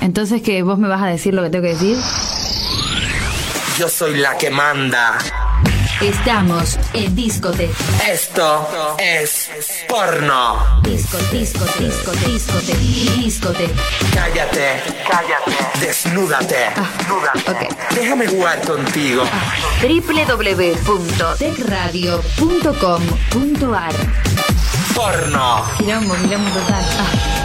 Entonces, que ¿Vos me vas a decir lo que tengo que decir? Yo soy la que manda. Estamos en Discote. Esto es porno. Disco, disco, disco, discote, discote. Cállate, cállate. Desnúdate. Ah, Desnúdate. Déjame jugar contigo. www.tecradio.com.ar Porno. Quilombo, quilombo total. Ah.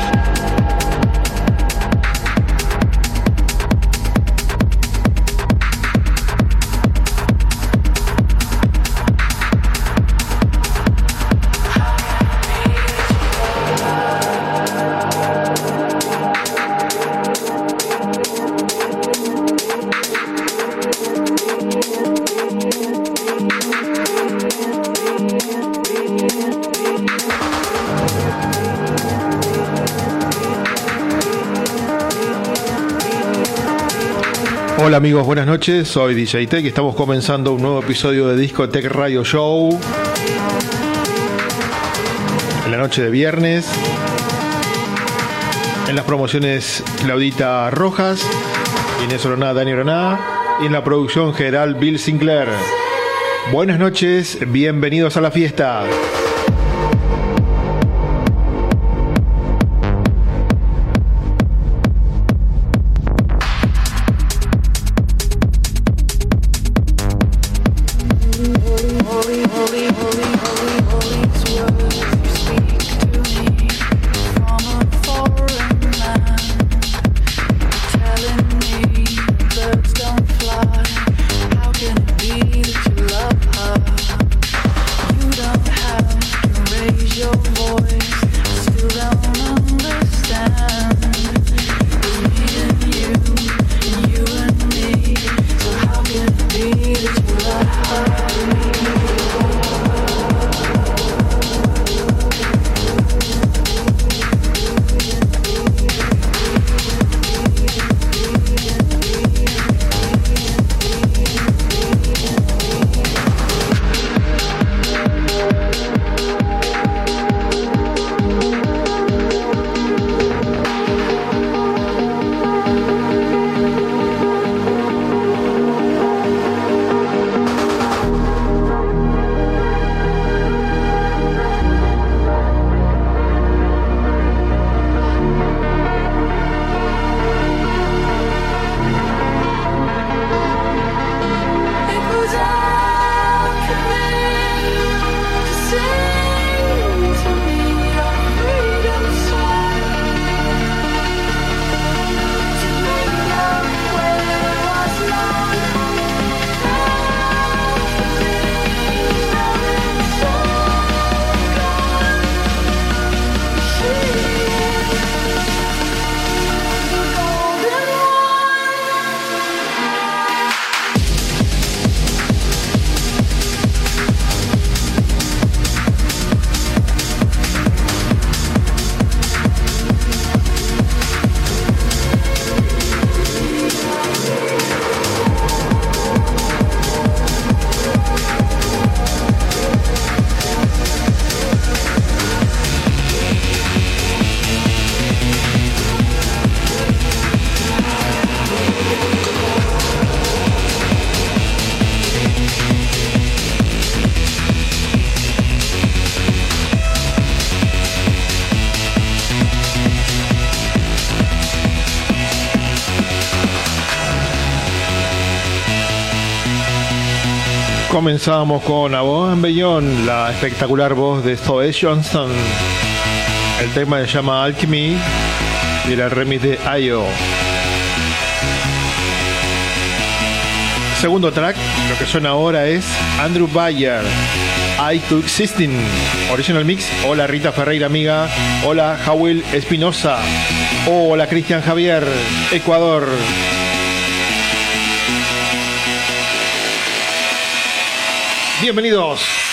Hola amigos, buenas noches, soy DJ Tech y estamos comenzando un nuevo episodio de Discotech Radio Show. En la noche de viernes. En las promociones Claudita Rojas, Inés Oroná, Dani Oroná y en la producción general Bill Sinclair. Buenas noches, bienvenidos a la fiesta. Comenzamos con A Voz en Bellón, la espectacular voz de Zoe Johnson. El tema se llama Alchemy y era el remix de Ayo. Segundo track, lo que suena ahora es Andrew Bayer, I to Existing. Original Mix. Hola Rita Ferreira, amiga. Hola Jawil Espinosa. Hola Cristian Javier, Ecuador. Bienvenidos.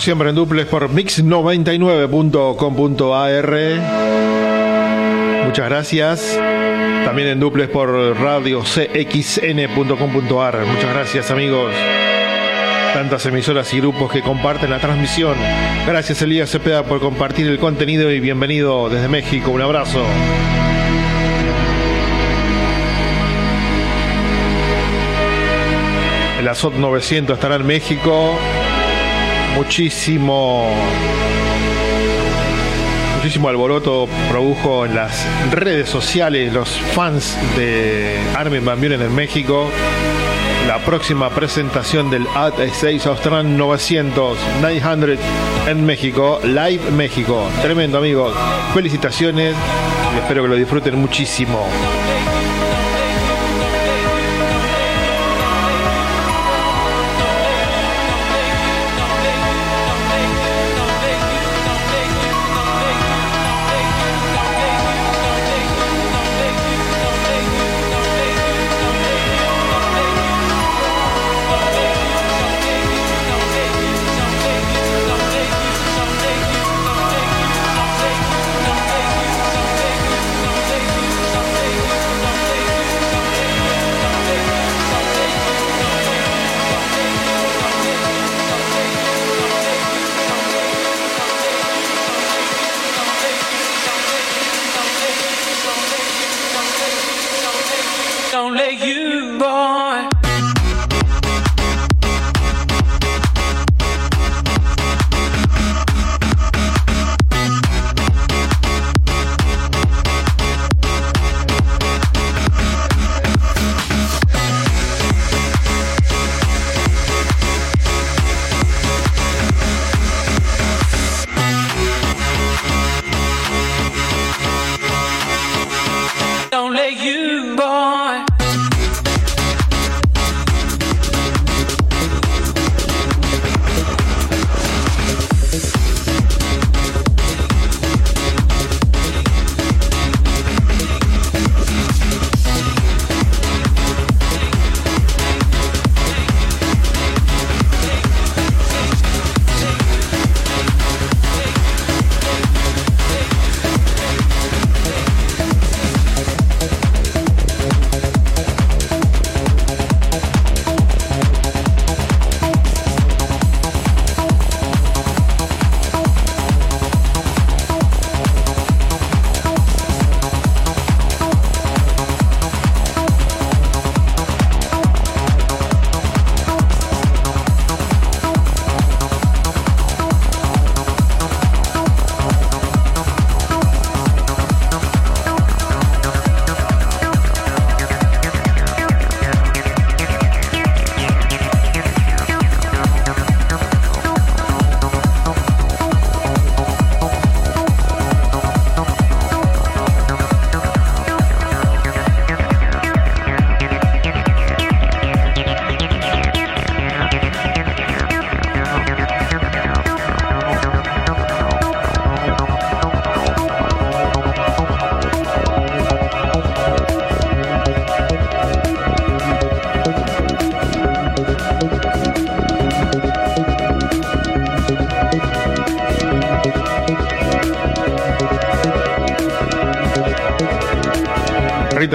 Siempre en duples por mix99.com.ar. Muchas gracias. También en duples por radio cxn.com.ar. Muchas gracias amigos. Tantas emisoras y grupos que comparten la transmisión. Gracias Elías Cepeda por compartir el contenido y bienvenido desde México. Un abrazo. El Azot 900 estará en México. Muchísimo muchísimo alboroto produjo en las redes sociales los fans de Armin Van Buren en México. La próxima presentación del AT6 Australian 900 900 en México, Live México. Tremendo amigos. Felicitaciones espero que lo disfruten muchísimo.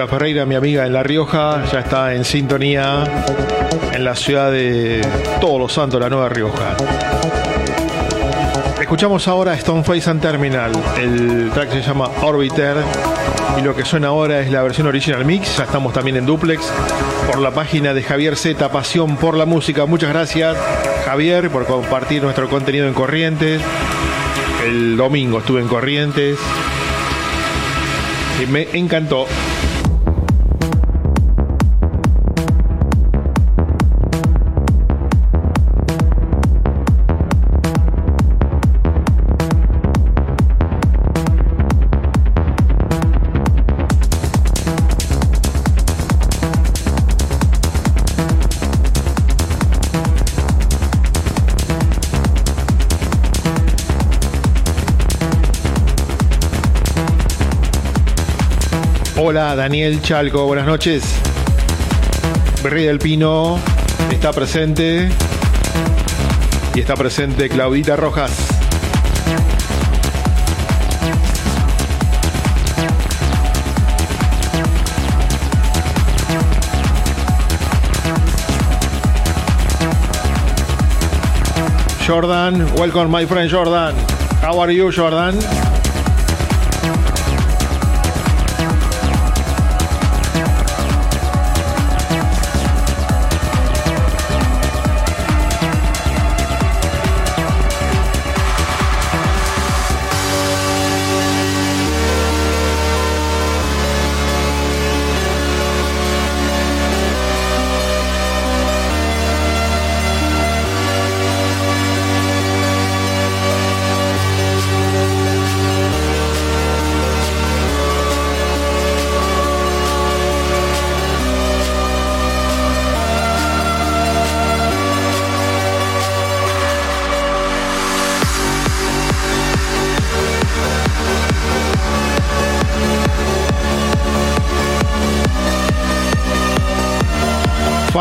Ferreira, mi amiga en La Rioja, ya está en sintonía en la ciudad de Todos los Santos, la Nueva Rioja. Escuchamos ahora Stoneface and Terminal. El track se llama Orbiter y lo que suena ahora es la versión original mix. Ya estamos también en duplex por la página de Javier Z, Pasión por la Música. Muchas gracias, Javier, por compartir nuestro contenido en Corrientes. El domingo estuve en Corrientes y me encantó. Hola, Daniel Chalco, buenas noches. Berry del Pino está presente. Y está presente Claudita Rojas. Jordan, welcome my friend Jordan. How are you, Jordan?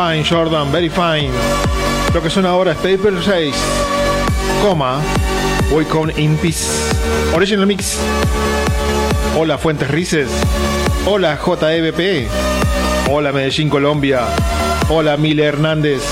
Fine, Jordan, very fine. Lo que suena ahora es Paper 6, coma, voy In Peace. Original Mix. Hola Fuentes Rices. Hola JEBP. Hola Medellín, Colombia. Hola Mile Hernández.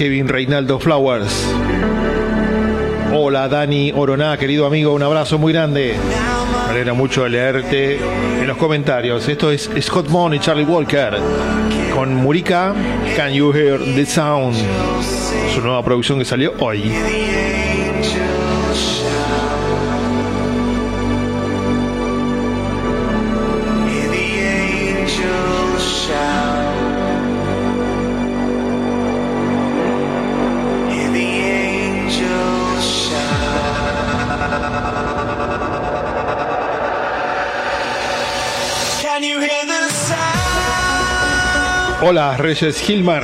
Kevin Reinaldo Flowers. Hola Dani Oroná, querido amigo, un abrazo muy grande. Me alegra mucho leerte en los comentarios. Esto es Scott Moon y Charlie Walker con Murica, Can You Hear the Sound? Su nueva producción que salió hoy. Reyes Gilmar.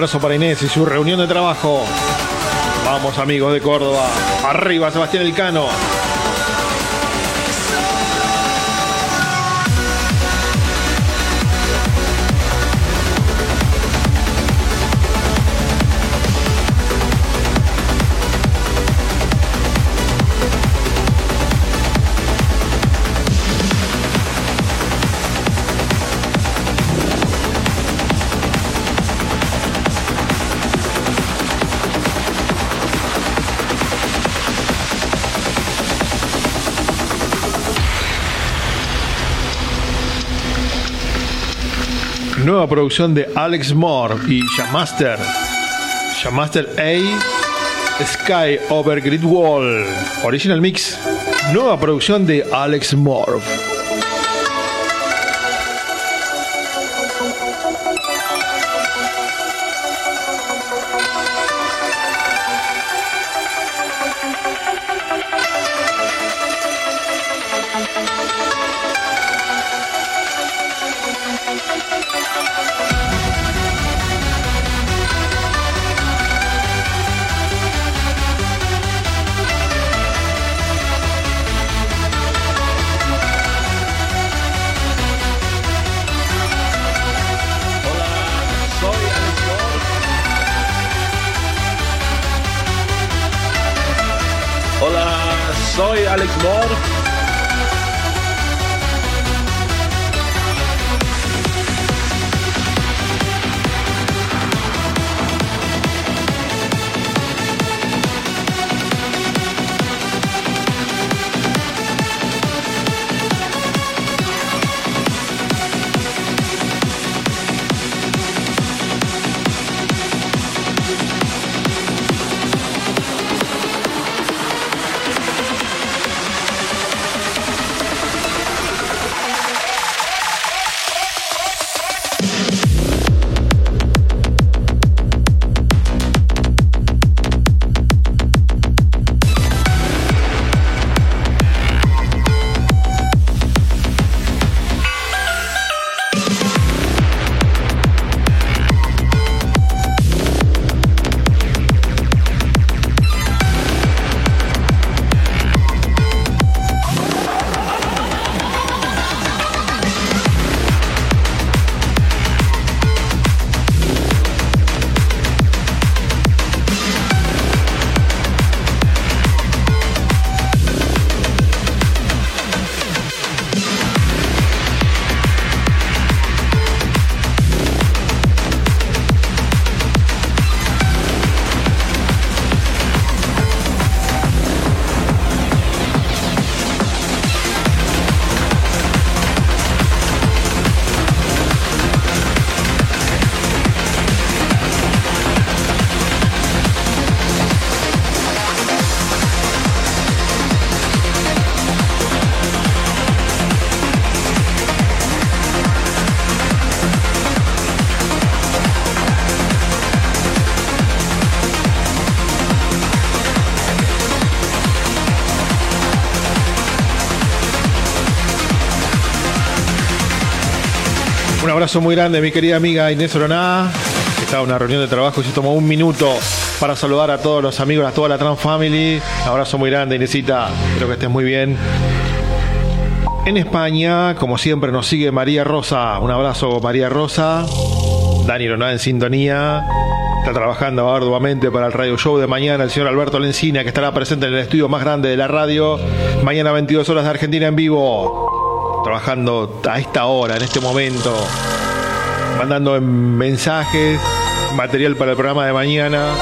Abrazo para Inés y su reunión de trabajo. Vamos amigos de Córdoba. Arriba Sebastián Elcano. Nueva producción de Alex Moore y Shamaster. Shamaster A. Sky Over Grid Wall. Original Mix. Nueva producción de Alex Moore. Abrazo muy grande, mi querida amiga Inés Oroná, estaba en una reunión de trabajo y se tomó un minuto para saludar a todos los amigos, a toda la Trans Family. Abrazo muy grande, Inesita. Espero que estés muy bien. En España, como siempre, nos sigue María Rosa. Un abrazo, María Rosa. Dani Oroná en sintonía. Está trabajando arduamente para el radio show de mañana el señor Alberto Lencina, que estará presente en el estudio más grande de la radio. Mañana 22 horas de Argentina en vivo trabajando a esta hora, en este momento, mandando mensajes, material para el programa de mañana,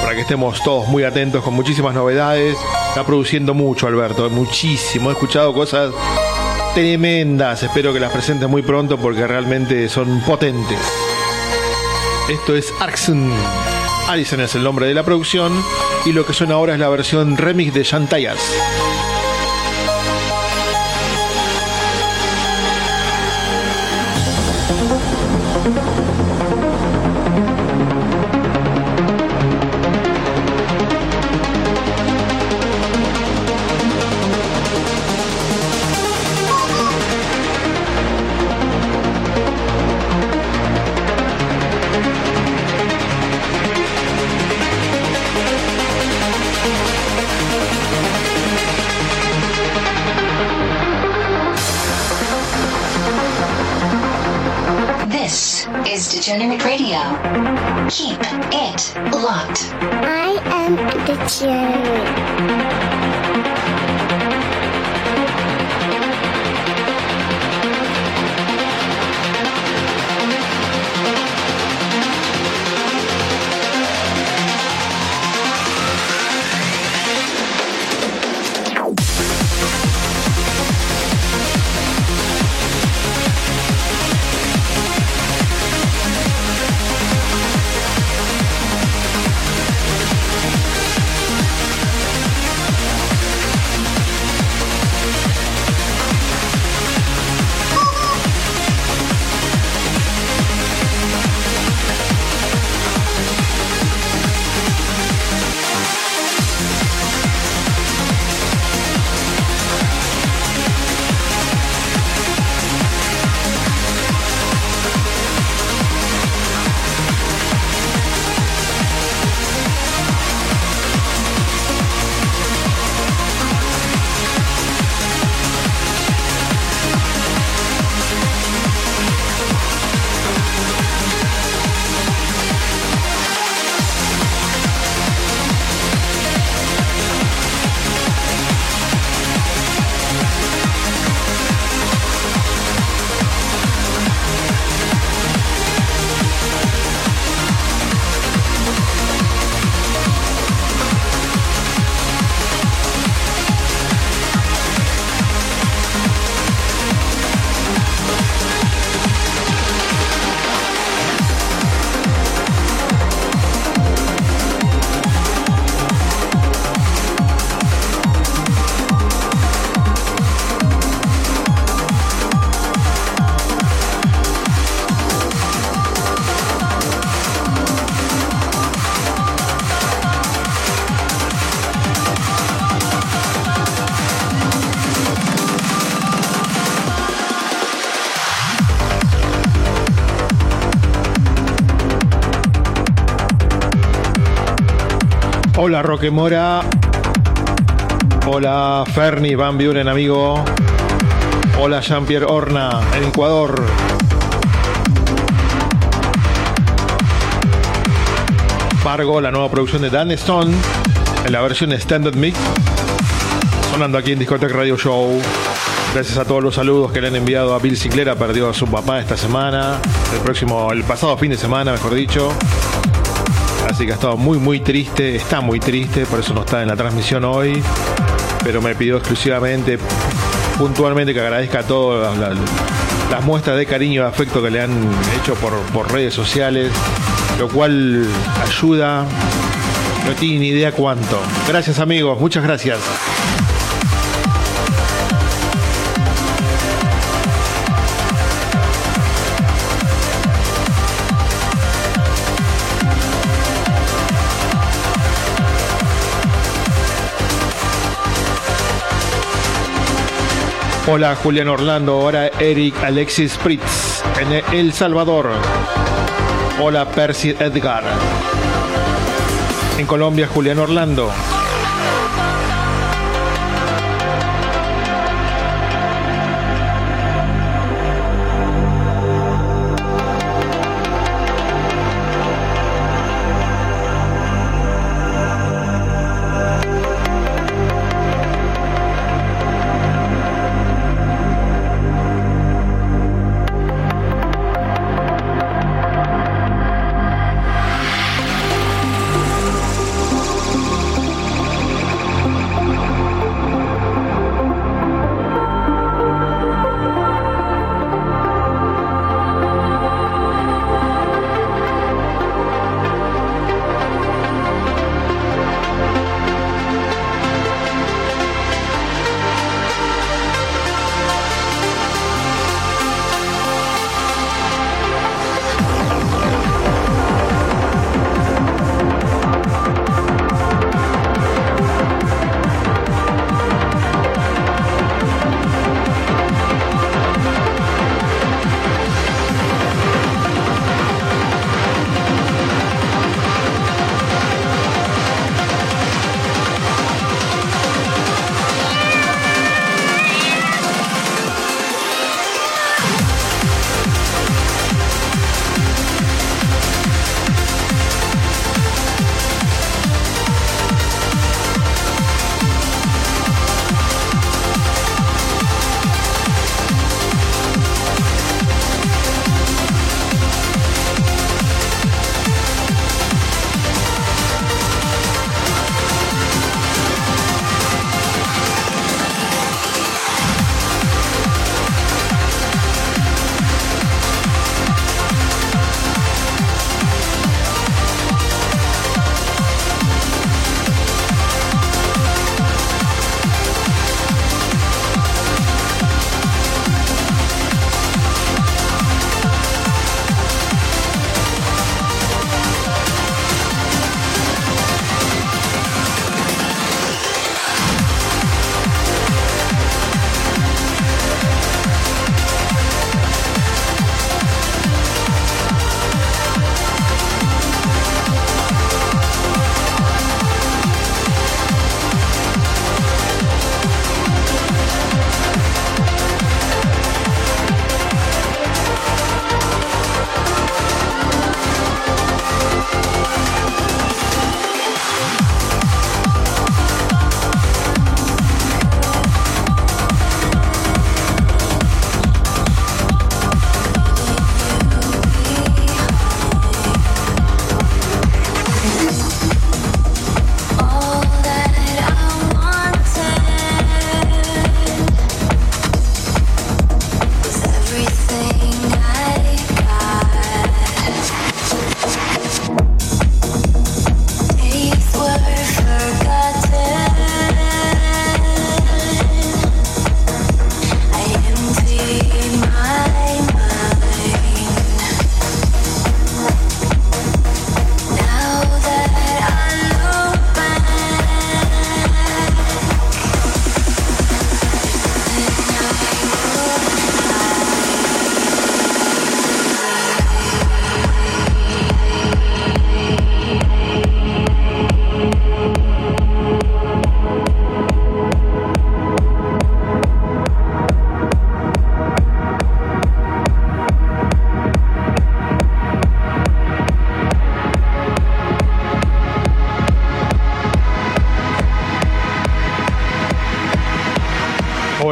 para que estemos todos muy atentos con muchísimas novedades. Está produciendo mucho, Alberto, muchísimo. He escuchado cosas tremendas. Espero que las presentes muy pronto porque realmente son potentes. Esto es Arxon. Alison es el nombre de la producción y lo que suena ahora es la versión remix de Shantayas. Roque Mora. Hola Ferni Van Buren, amigo. Hola Jean-Pierre Horna, en Ecuador. Fargo, la nueva producción de Dan Stone, en la versión Standard Mix, sonando aquí en Discotech Radio Show. Gracias a todos los saludos que le han enviado a Bill Sinclair, perdió a su papá esta semana, el próximo, el pasado fin de semana, mejor dicho. Que ha estado muy, muy triste, está muy triste, por eso no está en la transmisión hoy. Pero me pidió exclusivamente, puntualmente, que agradezca a todas las, las muestras de cariño y afecto que le han hecho por, por redes sociales, lo cual ayuda, no tiene ni idea cuánto. Gracias amigos, muchas gracias. Hola Julián Orlando, ahora Eric Alexis Spritz en El Salvador. Hola Percy Edgar. En Colombia Julián Orlando.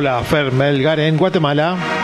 Hola, Fer Melgar en Guatemala.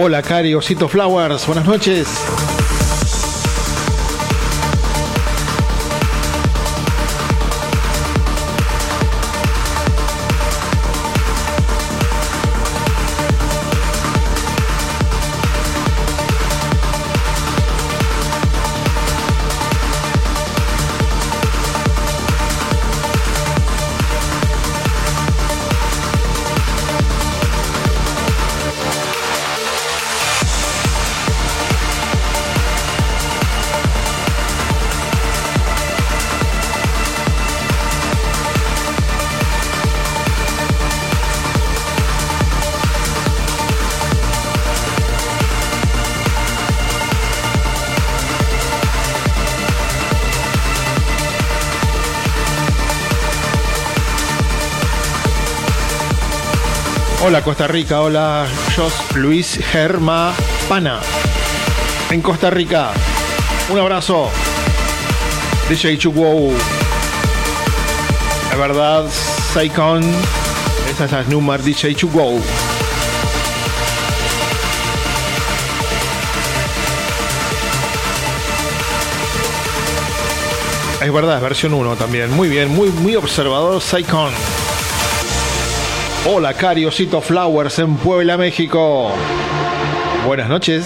Hola, Cari Osito Flowers, buenas noches. Hola Costa Rica, hola Jos Luis Germa Pana. En Costa Rica. Un abrazo. DJ Chukwou. La verdad, Saikon. Esta es la Numar DJ Go. Es verdad, versión 1 también. Muy bien, muy, muy observador Saicon. Hola, Cariosito Flowers en Puebla, México. Buenas noches.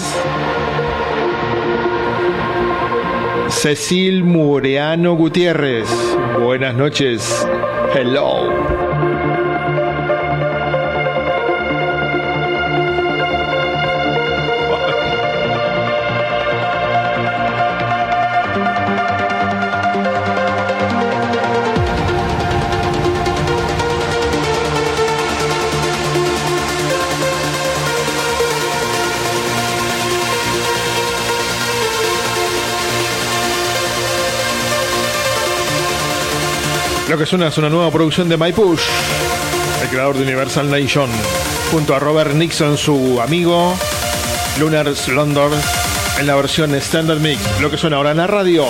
Cecil Mureano Gutiérrez. Buenas noches. Hello. Lo que suena es una nueva producción de My Push, el creador de Universal Nation, junto a Robert Nixon, su amigo, Lunar London, en la versión Standard Mix. Lo que suena ahora en la radio.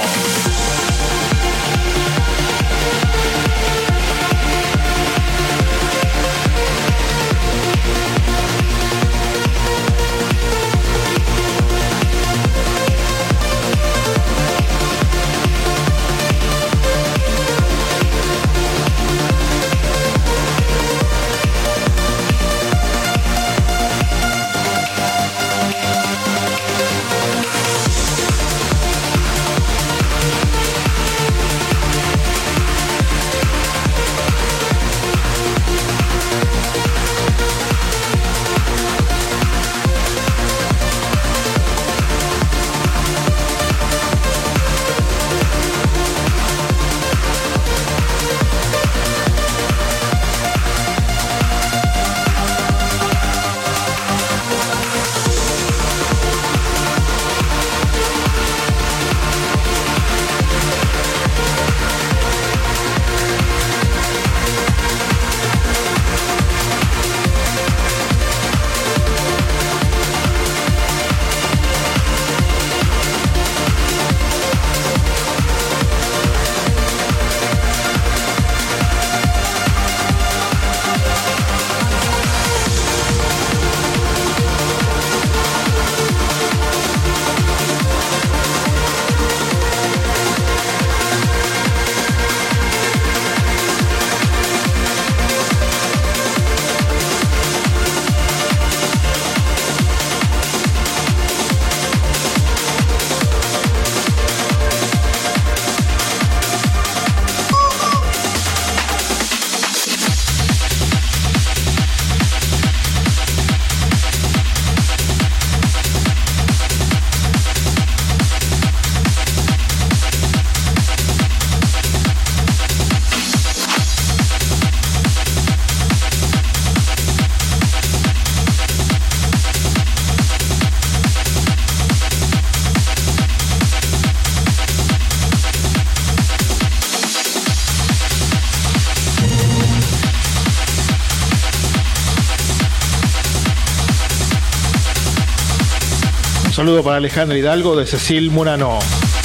Saludo para Alejandro Hidalgo de Cecil Murano.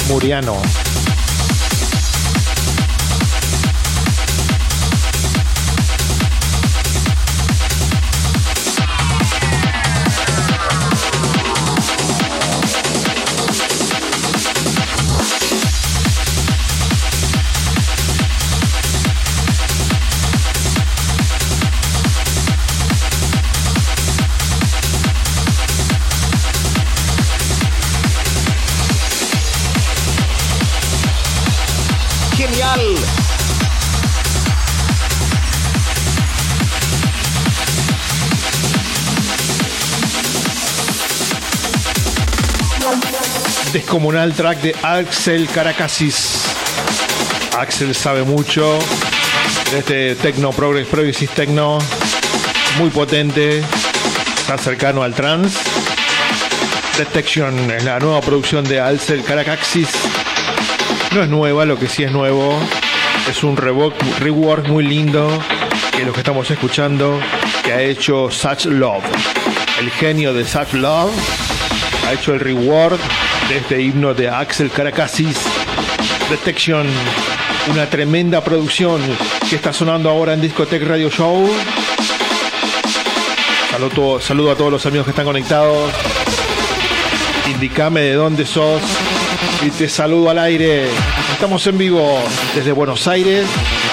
Muriano. Descomunal track de Axel Caracasis. Axel sabe mucho de este techno, progress, progressive techno, muy potente, está cercano al trance. Detection es la nueva producción de Axel Caracasis. No es nueva, lo que sí es nuevo es un rework muy lindo que lo que estamos escuchando que ha hecho Such Love. El genio de Such Love ha hecho el reward de este himno de Axel Caracasis, Detection, una tremenda producción que está sonando ahora en Discotech Radio Show Saludo, saludo a todos los amigos que están conectados. Indicame de dónde sos y te saludo al aire. Estamos en vivo desde Buenos Aires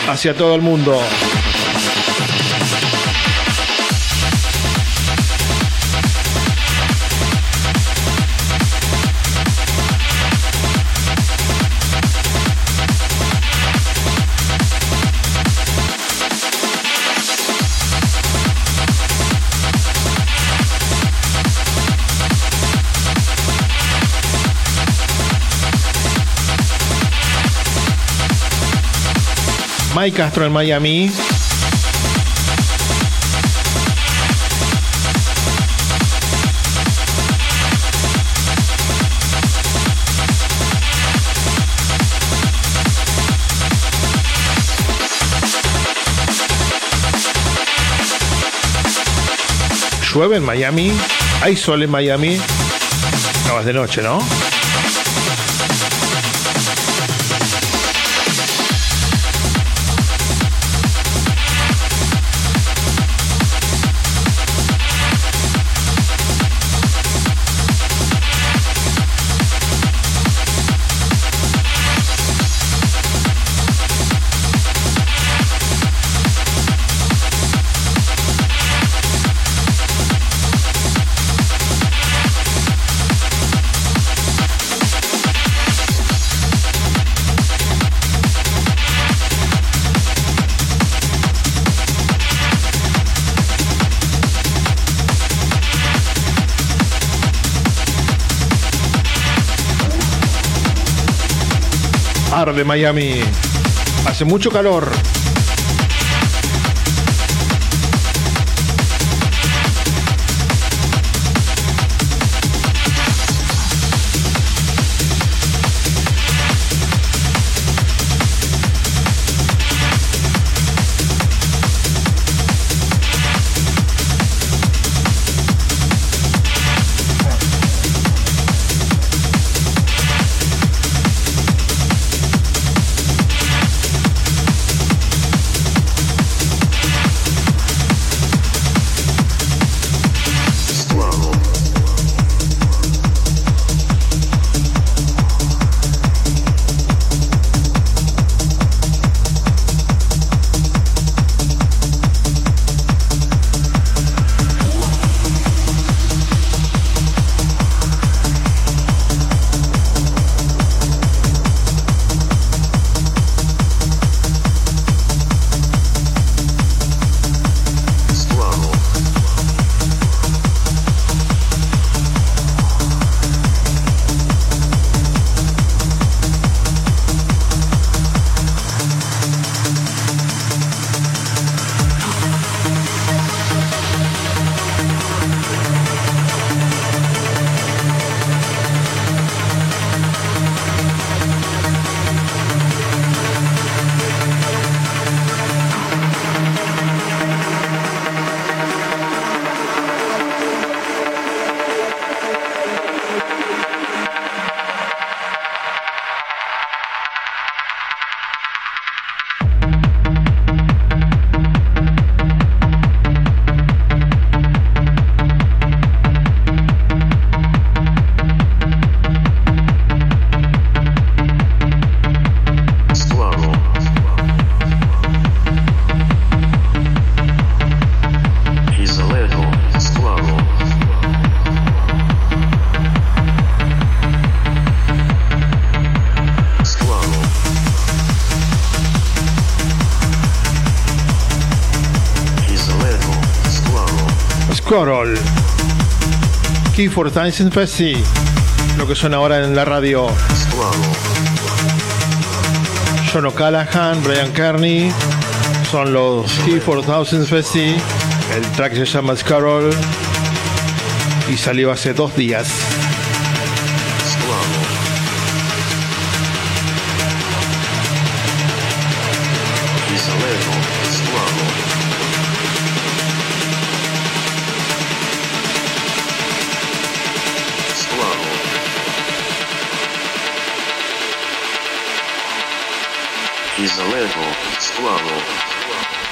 hacia todo el mundo. Mike Castro en Miami. Llueve en Miami. Hay sol en Miami. No, es de noche, ¿no? De Miami. Hace mucho calor. For Dancing Festi. Lo que suena ahora en la radio. John O'Callaghan, Brian Kearney. Son los Key for Thousands Festi. El track se llama Carol. Y salió hace dos días. славу.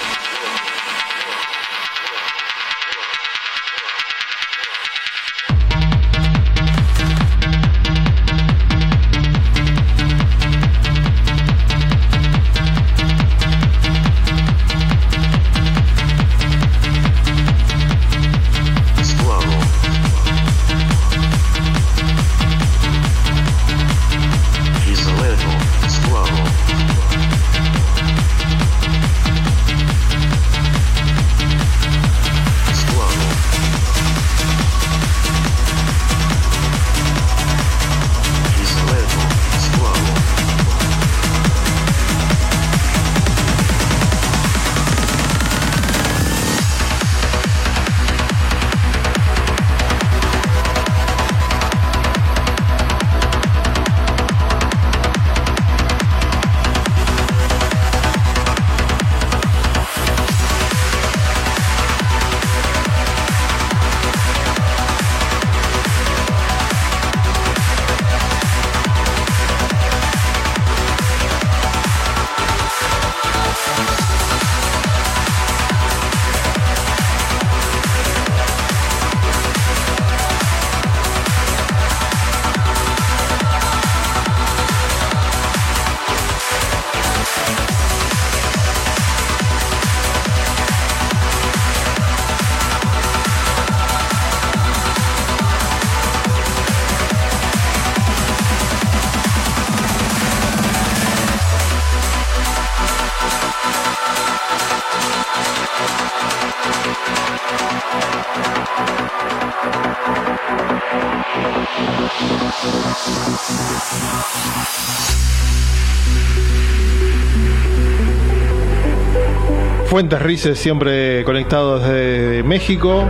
Fuentes Rices siempre conectado desde México,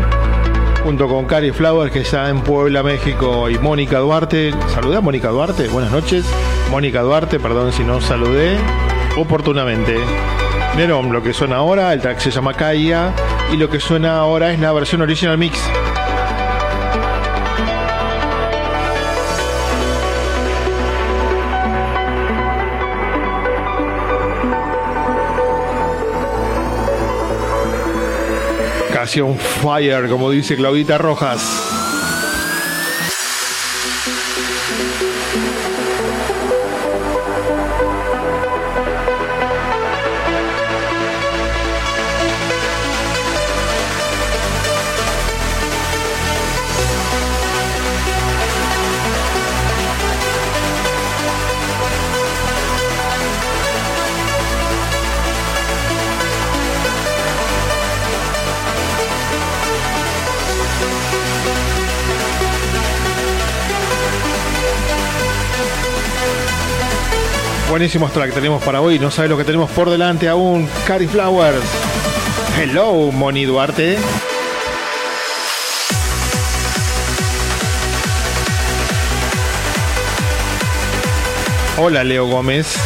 junto con Cari Flowers que está en Puebla, México, y Mónica Duarte. Saludé a Mónica Duarte, buenas noches. Mónica Duarte, perdón si no saludé oportunamente. Nerón, lo que suena ahora, el track se llama Kaya, y lo que suena ahora es la versión original mix un Fire, como dice Claudita Rojas. Buenísimos track que tenemos para hoy. No sabes lo que tenemos por delante aún. Cari Flowers. Hello, Moni Duarte. Hola, Leo Gómez.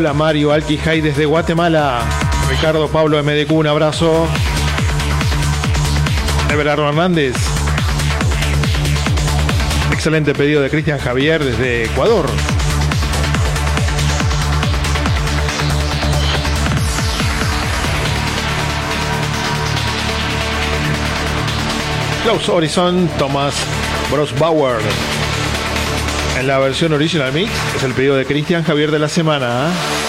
Mario Alquijay desde Guatemala. Ricardo Pablo MDQ, un abrazo. Everardo Hernández. Excelente pedido de Cristian Javier desde Ecuador. Klaus Horizon, Thomas Brosbauer. En la versión original mix es el pedido de Cristian Javier de la semana. ¿ah?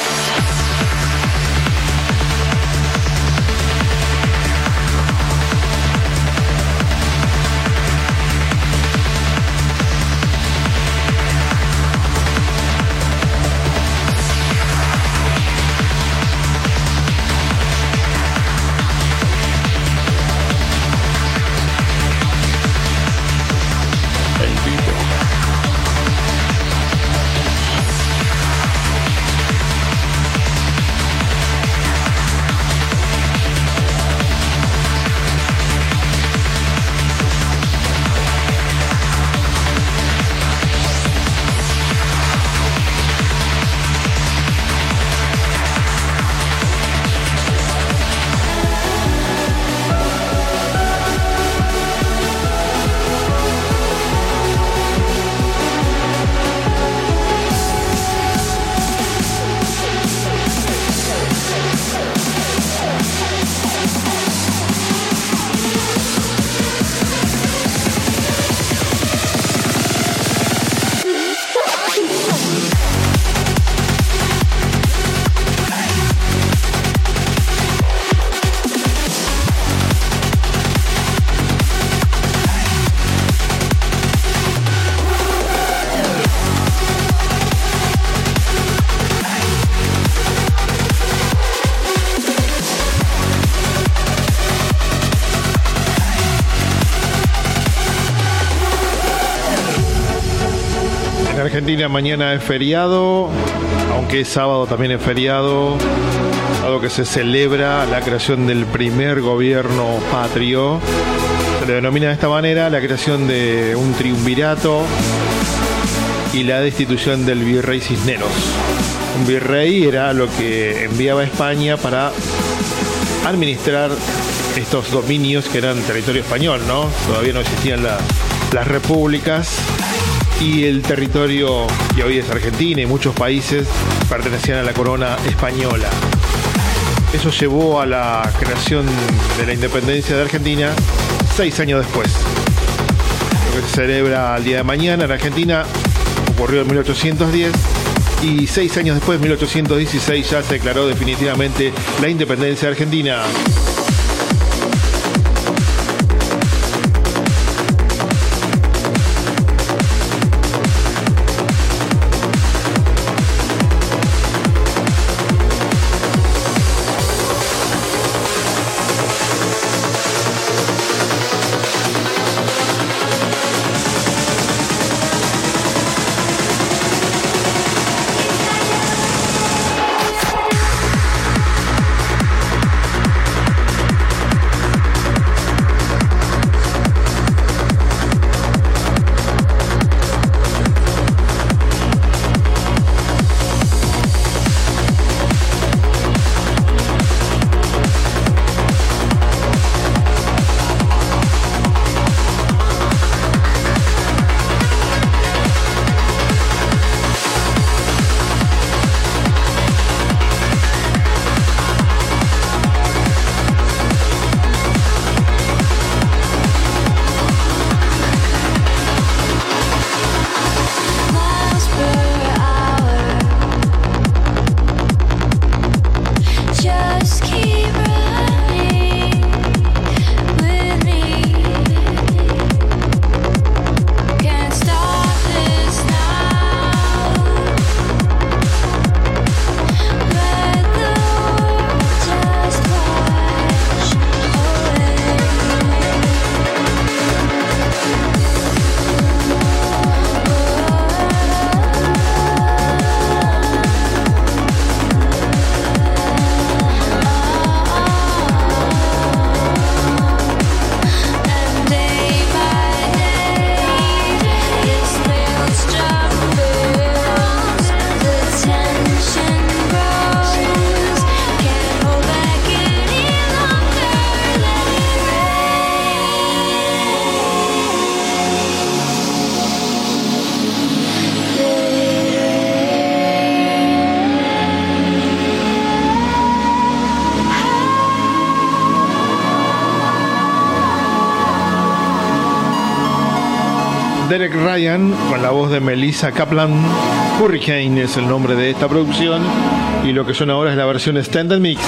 Mañana es feriado, aunque es sábado también es feriado, algo que se celebra la creación del primer gobierno patrio. Se le denomina de esta manera la creación de un triunvirato y la destitución del virrey Cisneros. Un virrey era lo que enviaba a España para administrar estos dominios que eran territorio español, ¿no? Todavía no existían las repúblicas y el territorio que hoy es Argentina y muchos países pertenecían a la corona española. Eso llevó a la creación de la independencia de Argentina seis años después. Lo que se celebra el día de mañana en Argentina ocurrió en 1810 y seis años después, en 1816, ya se declaró definitivamente la independencia de Argentina. De Melissa Kaplan. Hurricane es el nombre de esta producción y lo que suena ahora es la versión Standard Mix.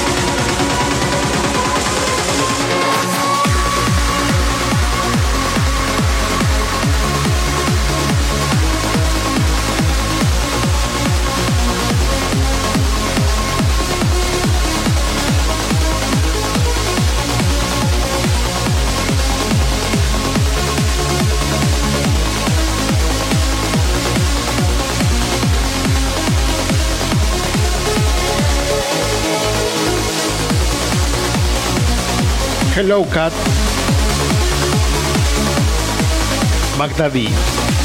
Hello Cat, Magda D.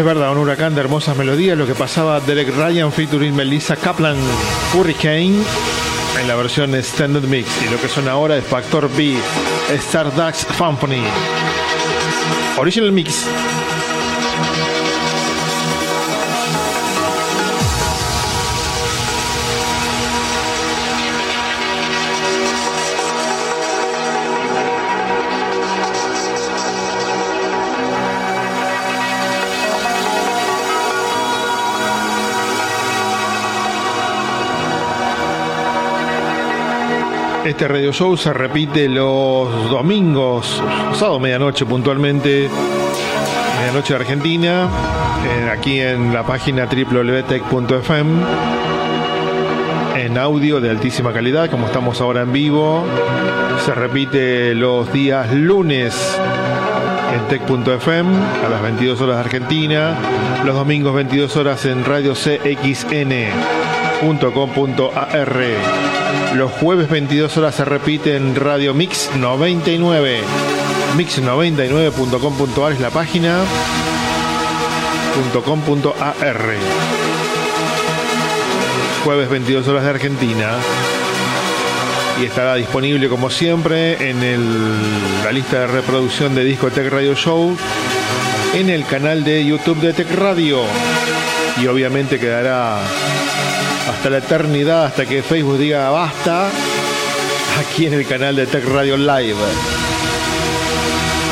Es verdad, un huracán de hermosas melodías, lo que pasaba Derek Ryan featuring Melissa Kaplan, Hurricane, en la versión Standard Mix. Y lo que suena ahora es Factor B, Stardust Symphony. Original Mix. Este radio show se repite los domingos, sábado medianoche puntualmente, medianoche de Argentina, aquí en la página www.tech.fm, en audio de altísima calidad, como estamos ahora en vivo. Se repite los días lunes en tech.fm a las 22 horas de Argentina, los domingos 22 horas en radio cxn.com.ar. Los jueves 22 horas se repite en Radio Mix 99. Mix99.com.ar es la página. .com.ar Jueves 22 horas de Argentina. Y estará disponible como siempre en la lista de reproducción de Discotech Radio Show en el canal de YouTube de Tech Radio. Y obviamente quedará hasta la eternidad, hasta que Facebook diga basta, aquí en el canal de Tech Radio Live.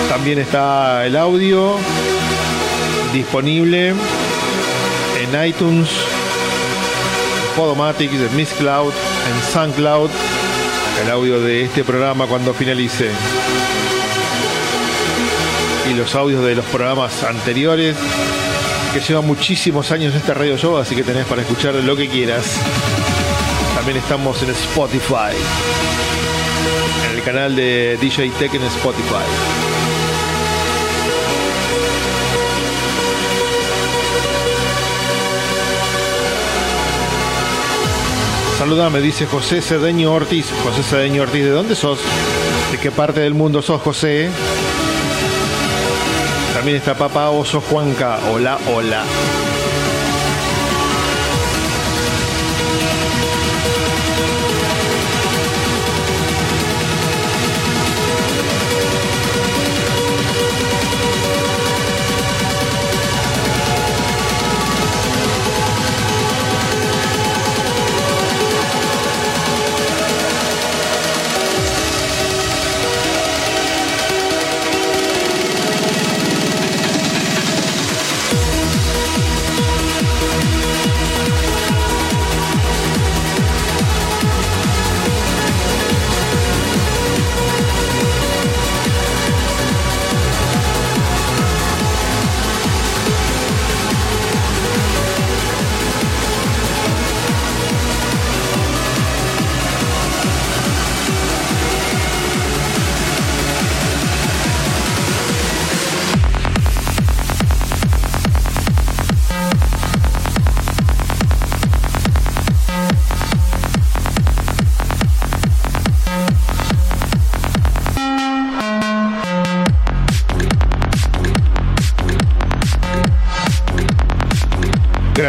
También está el audio disponible en iTunes, Podomatic, de Miss Cloud, en SoundCloud, el audio de este programa cuando finalice. Y los audios de los programas anteriores que lleva muchísimos años este radio show, así que tenés para escuchar lo que quieras. También estamos en Spotify, en el canal de DJ Tech en Spotify. Saludame, dice José Cedeño Ortiz. José Cedeño Ortiz, ¿de dónde sos? ¿De qué parte del mundo sos, José? También está Papá Oso Juanca. Hola, hola.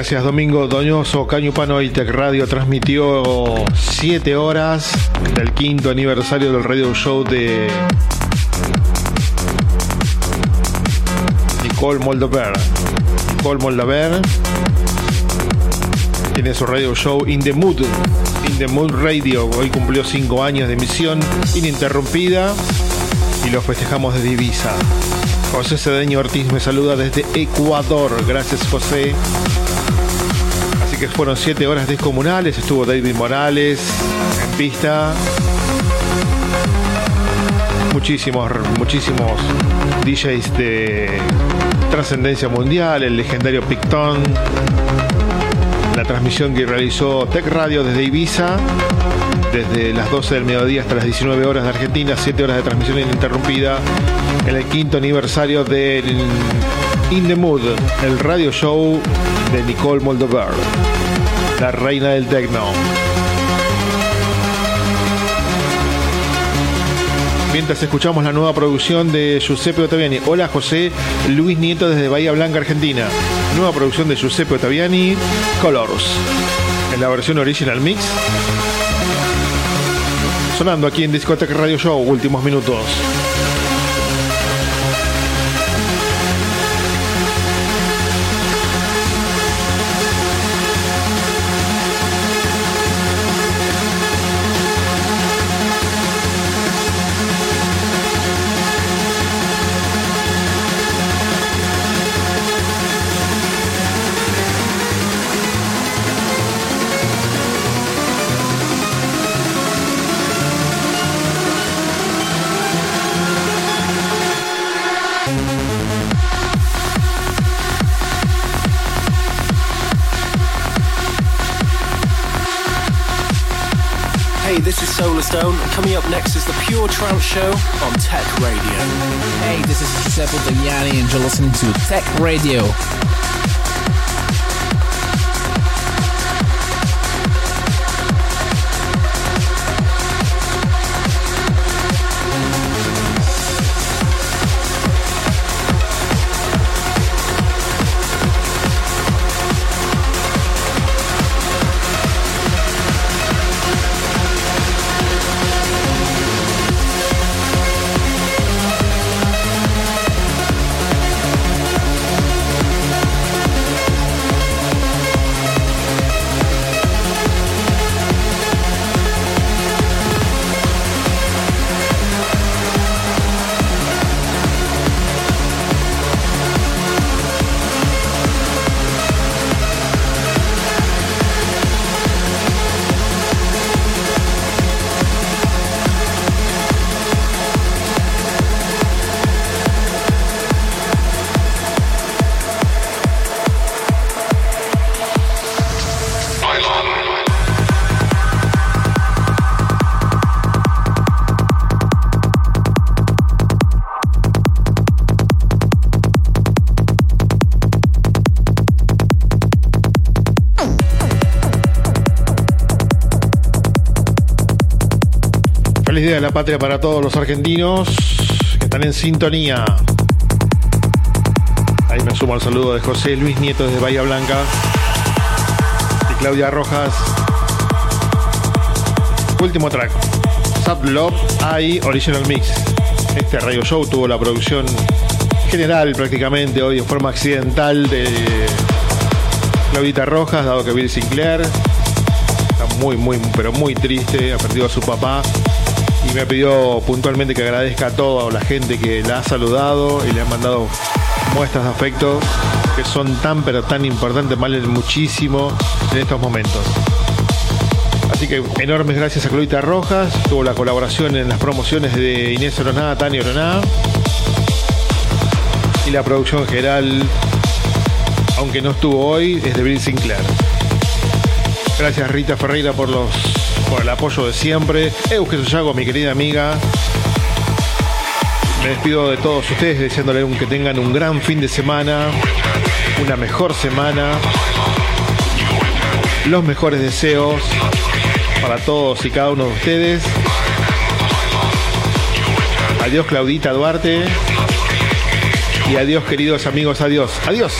Gracias, Domingo Doñoso. Cañupano y Tech Radio transmitió 7 horas del quinto aniversario del radio show de Nicole Moldover. Nicole Moldover tiene su radio show In the Mood. In the Mood Radio. Hoy cumplió 5 años de emisión ininterrumpida y lo festejamos desde Ibiza. José Cedeño Ortiz me saluda desde Ecuador. Gracias, José que fueron siete horas descomunales. Estuvo David Morales en pista. Muchísimos, muchísimos DJs de trascendencia mundial. El legendario Picton. La transmisión que realizó Tech Radio desde Ibiza. Desde las 12 del mediodía hasta las 19 horas de Argentina. 7 horas de transmisión ininterrumpida. En el quinto aniversario del In the Mood, el radio show de Nicole Moldover, la reina del techno. Mientras escuchamos la nueva producción de Giuseppe Ottaviani. Hola José, Luis Nieto desde Bahía Blanca, Argentina. Nueva producción de Giuseppe Ottaviani, Colors. En la versión original mix. Sonando aquí en Discoteca Radio Show, últimos minutos. Stone. Coming up next is the Pure Trance Show on Tech Radio. Hey, this is Giuseppe Deviani, and you're listening to Tech Radio. La patria para todos los argentinos que están en sintonía. Ahí me sumo al saludo de José Luis Nieto desde Bahía Blanca y Claudia Rojas. Último track. Sub Love I Original Mix. Este radio show tuvo la producción general prácticamente hoy en forma accidental de Claudita Rojas, dado que Bill Sinclair está muy, muy, pero muy triste, ha perdido a su papá y me pidió puntualmente que agradezca a toda la gente que la ha saludado y le ha mandado muestras de afecto que son tan pero tan importantes, valen muchísimo en estos momentos. Así que enormes gracias a Cloita Rojas, tuvo la colaboración en las promociones de Inés Oroná, Tania Oroná y la producción general, aunque no estuvo hoy, es de Bill Sinclair. Gracias Rita Ferreira por los por el apoyo de siempre. Eugenio Sayago, mi querida amiga. Me despido de todos ustedes deseándole que tengan un gran fin de semana, una mejor semana, los mejores deseos para todos y cada uno de ustedes. Adiós Claudita Duarte. Y adiós queridos amigos, adiós. Adiós.